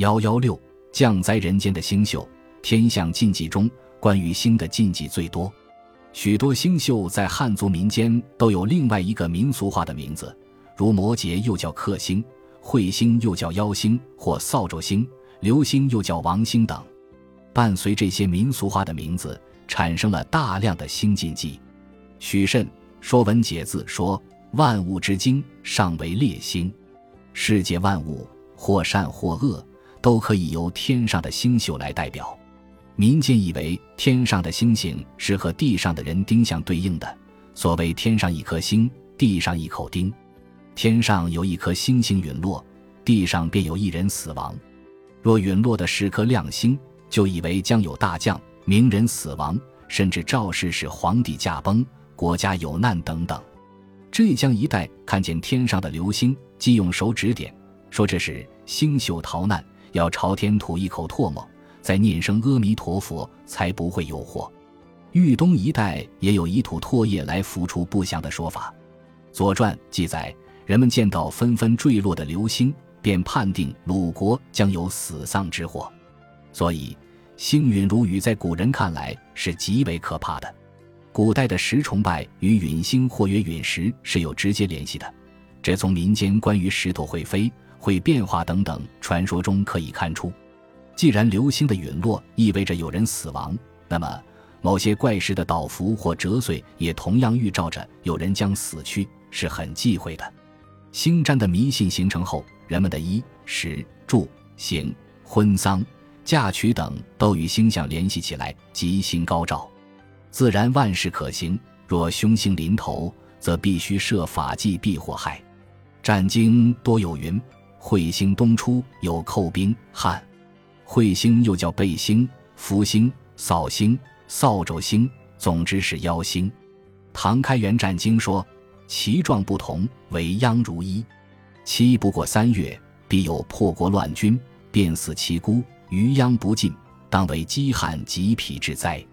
幺幺六降灾人间的星宿，天象禁忌中关于星的禁忌最多。许多星宿在汉族民间都有另外一个民俗化的名字，如摩羯又叫克星，彗星又叫妖星或扫帚星，流星又叫王星等。伴随这些民俗化的名字，产生了大量的星禁忌。许慎《说文解字》说：“万物之精，尚为列星。世界万物，或善或恶，都可以由天上的星宿来代表。”民间以为天上的星星是和地上的人丁相对应的，所谓“天上一颗星，地上一口钉”。天上有一颗星星陨落，地上便有一人死亡。若陨落的是颗亮星，就以为将有大将、名人死亡，甚至肇事使皇帝驾崩、国家有难等等。浙江一带看见天上的流星，即用手指点，说这是星宿逃难，要朝天吐一口唾沫。再念声阿弥陀佛，才不会有祸。豫东一带也有以吐唾液来浮出不祥的说法。《左传》记载，人们见到纷纷坠落的流星，便判定鲁国将有死丧之祸。所以，星陨如雨在古人看来是极为可怕的。古代的石崇拜与陨星或曰陨石是有直接联系的，这从民间关于石头会飞、会变化等等传说中可以看出。既然流星的陨落意味着有人死亡，那么某些怪石的倒伏或折碎也同样预兆着有人将死去，是很忌讳的。星占的迷信形成后，人们的衣食住行、婚丧嫁娶等都与星象联系起来，吉星高照，自然万事可行。若凶星临头，则必须设法祭避祸害。战经多有云：彗星东出，有寇兵汉。彗星又叫背星、福星、扫星、扫帚星，总之是妖星。唐开元战经说：“其状不同，为殃如一。期不过三月，必有破国乱军，便死其孤，余殃不尽，当为饥旱疾疲之灾。”《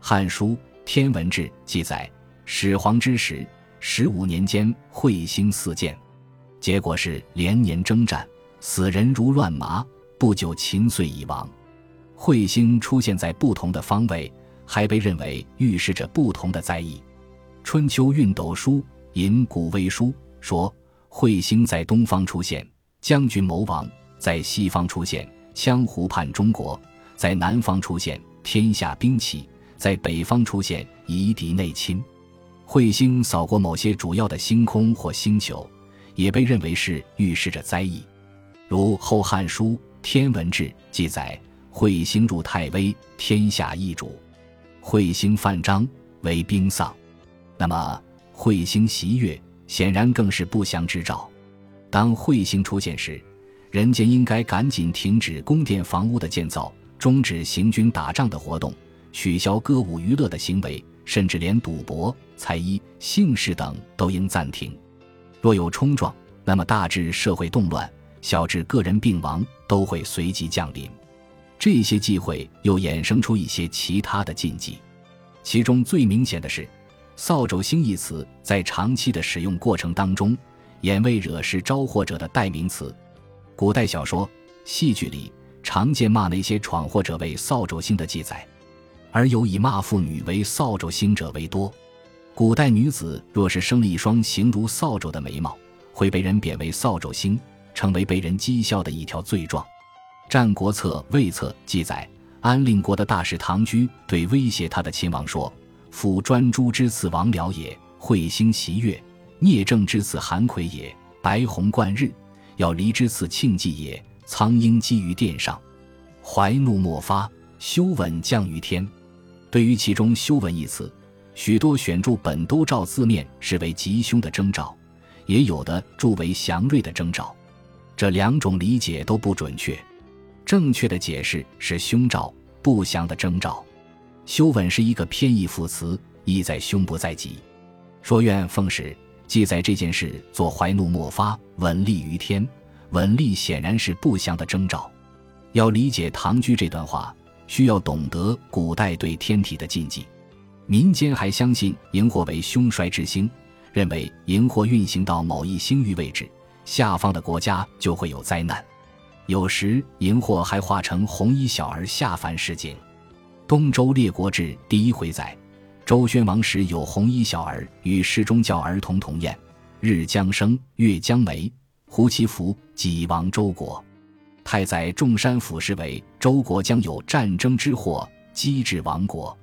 汉书·天文志》记载，始皇之时，十五年间彗星四见，结果是连年征战，死人如乱麻。不久，秦遂已亡。彗星出现在不同的方位，还被认为预示着不同的灾异。《春秋运斗书·引古微书》说：“彗星在东方出现，将军谋亡；在西方出现，羌胡叛中国；在南方出现，天下兵起；在北方出现，夷狄内侵。”彗星扫过某些主要的星空或星球，也被认为是预示着灾异，如《后汉书》。天文志记载，彗星入太微，天下易主；彗星犯章，为兵丧。那么，彗星袭月，显然更是不祥之兆。当彗星出现时，人间应该赶紧停止宫殿房屋的建造，终止行军打仗的活动，取消歌舞娱乐的行为，甚至连赌博、猜衣、姓氏等都应暂停。若有冲撞，那么大至社会动乱。小至个人病亡都会随即降临，这些忌讳又衍生出一些其他的禁忌，其中最明显的是“扫帚星”一词在长期的使用过程当中，演为惹事招祸者的代名词。古代小说、戏剧里常见骂那些闯祸者为“扫帚星”的记载，而有以骂妇女为“扫帚星”者为多。古代女子若是生了一双形如扫帚的眉毛，会被人贬为“扫帚星”。成为被人讥笑的一条罪状，《战国策·魏策》记载，安令国的大使唐雎对威胁他的亲王说：“夫专诸之次王僚也，彗星袭月；聂政之次韩魁也，白虹贯日；要离之次庆忌也，苍鹰击于殿上。怀怒莫发，修稳降于天。”对于其中“修稳”一词，许多选注本都照字面视为吉凶的征兆，也有的注为祥瑞的征兆。这两种理解都不准确，正确的解释是凶兆、不祥的征兆。修稳是一个偏义副词，意在凶不在吉。说愿奉使记载这件事，做怀怒莫发，稳立于天。稳立显然是不祥的征兆。要理解唐雎这段话，需要懂得古代对天体的禁忌。民间还相信荧惑为凶衰之星，认为荧惑运行到某一星域位置。下方的国家就会有灾难，有时荧惑还化成红衣小儿下凡示警。《东周列国志》第一回载，周宣王时有红衣小儿与侍中教儿童同宴，日将升，月将没，胡其服，己亡周国。太宰众山俯视为周国将有战争之祸，机至亡国。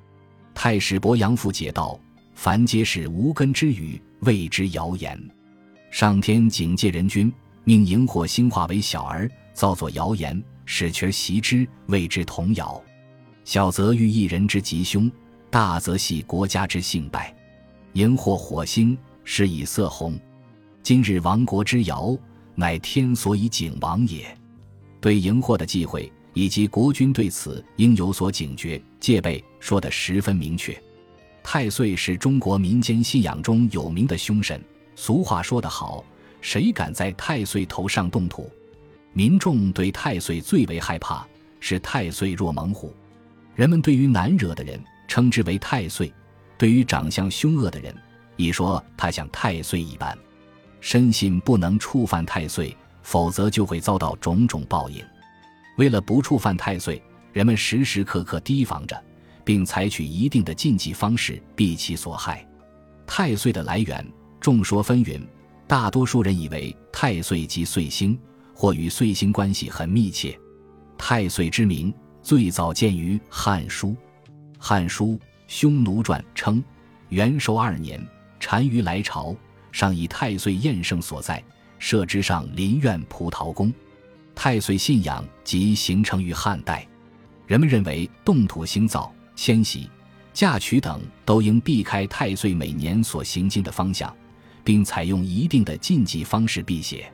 太史伯阳父解道：凡皆是无根之语，谓之谣言。上天警戒人君，命荧惑星化为小儿，造作谣言，使群习之，谓之童谣。小则喻一人之吉凶，大则系国家之兴败。荧惑火星，是以色红。今日亡国之谣，乃天所以警亡也。对荧惑的忌讳。以及国君对此应有所警觉戒备，说得十分明确。太岁是中国民间信仰中有名的凶神。俗话说得好：“谁敢在太岁头上动土？”民众对太岁最为害怕，是太岁若猛虎。人们对于难惹的人称之为太岁，对于长相凶恶的人，已说他像太岁一般。深信不能触犯太岁，否则就会遭到种种报应。为了不触犯太岁，人们时时刻刻提防着，并采取一定的禁忌方式避其所害。太岁的来源众说纷纭，大多数人以为太岁即岁星，或与岁星关系很密切。太岁之名最早见于《汉书》，《汉书·匈奴传》称：元寿二年，单于来朝，上以太岁宴圣所在，设之上林苑葡萄宫。太岁信仰即形成于汉代，人们认为动土兴造、迁徙、嫁娶等都应避开太岁每年所行进的方向，并采用一定的禁忌方式辟邪。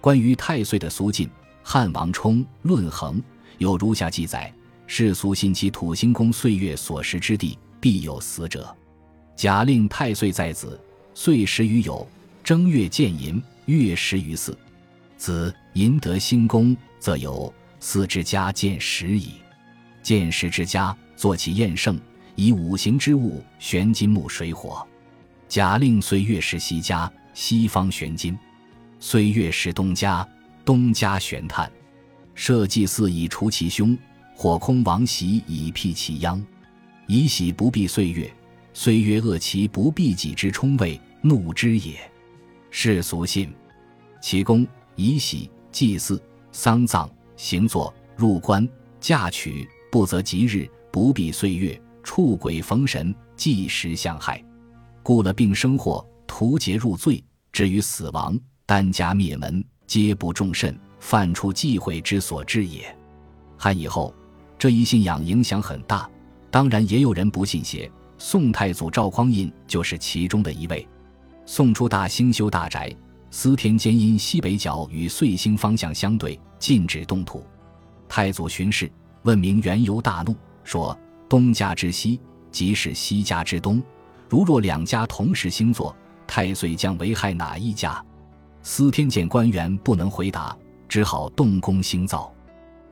关于太岁的俗禁，汉王充《论衡》有如下记载：世俗信其土星宫岁月所食之地，必有死者。假令太岁在子，岁时于酉，正月见寅，月食于巳。子淫得兴功，则有四之家见时矣。见时之家，坐其宴盛，以五行之物悬金木水火。假令岁月时西家，西方悬金；岁月时东家，东家悬炭。设祭祀以除其凶，火空王喜以辟其殃。以喜不避岁月，岁月恶其不避己之冲位，怒之也。世俗信，其功。以喜祭祀、丧葬、行坐、入关、嫁娶，不择吉日，不避岁月，触鬼逢神，忌时相害，故了病生祸，图劫入罪，至于死亡，单家灭门，皆不重慎，犯出忌讳之所致也。汉以后，这一信仰影响很大，当然也有人不信邪。宋太祖赵匡胤就是其中的一位。宋初大兴修大宅。司天监因西北角与岁星方向相对，禁止动土。太祖巡视，问明缘由，大怒，说：“东家之西，即是西家之东。如若两家同时星座，太岁将危害哪一家？”司天监官员不能回答，只好动工兴造。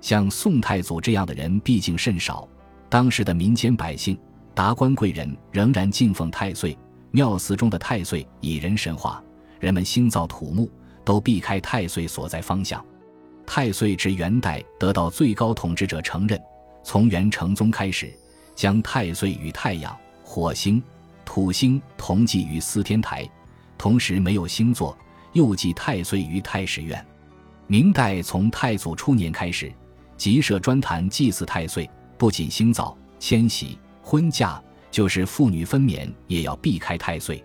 像宋太祖这样的人毕竟甚少，当时的民间百姓、达官贵人仍然敬奉太岁，庙祠中的太岁以人神化。人们兴造土木，都避开太岁所在方向。太岁至元代得到最高统治者承认，从元成宗开始，将太岁与太阳、火星、土星同祭于司天台，同时没有星座，又祭太岁于太史院。明代从太祖初年开始，即设专坛祭祀太岁，不仅兴造、迁徙、婚嫁，就是妇女分娩也要避开太岁。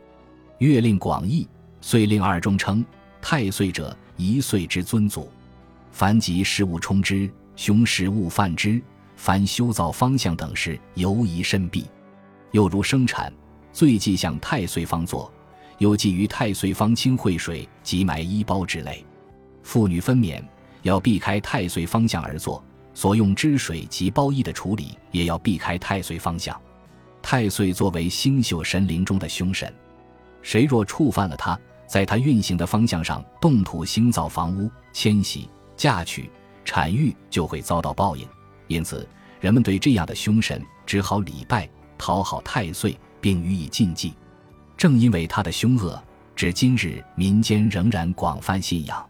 月令广义。遂令二中称太岁者，一岁之尊祖。凡吉事物冲之，凶事勿犯之。凡修造方向等事，尤宜慎避。又如生产，最忌向太岁方坐，又忌于太岁方清会水及埋衣包之类。妇女分娩要避开太岁方向而坐，所用之水及包衣的处理也要避开太岁方向。太岁作为星宿神灵中的凶神，谁若触犯了他，在它运行的方向上动土兴造房屋、迁徙、嫁娶、产育，就会遭到报应。因此，人们对这样的凶神只好礼拜，讨好太岁，并予以禁忌。正因为他的凶恶，至今日民间仍然广泛信仰。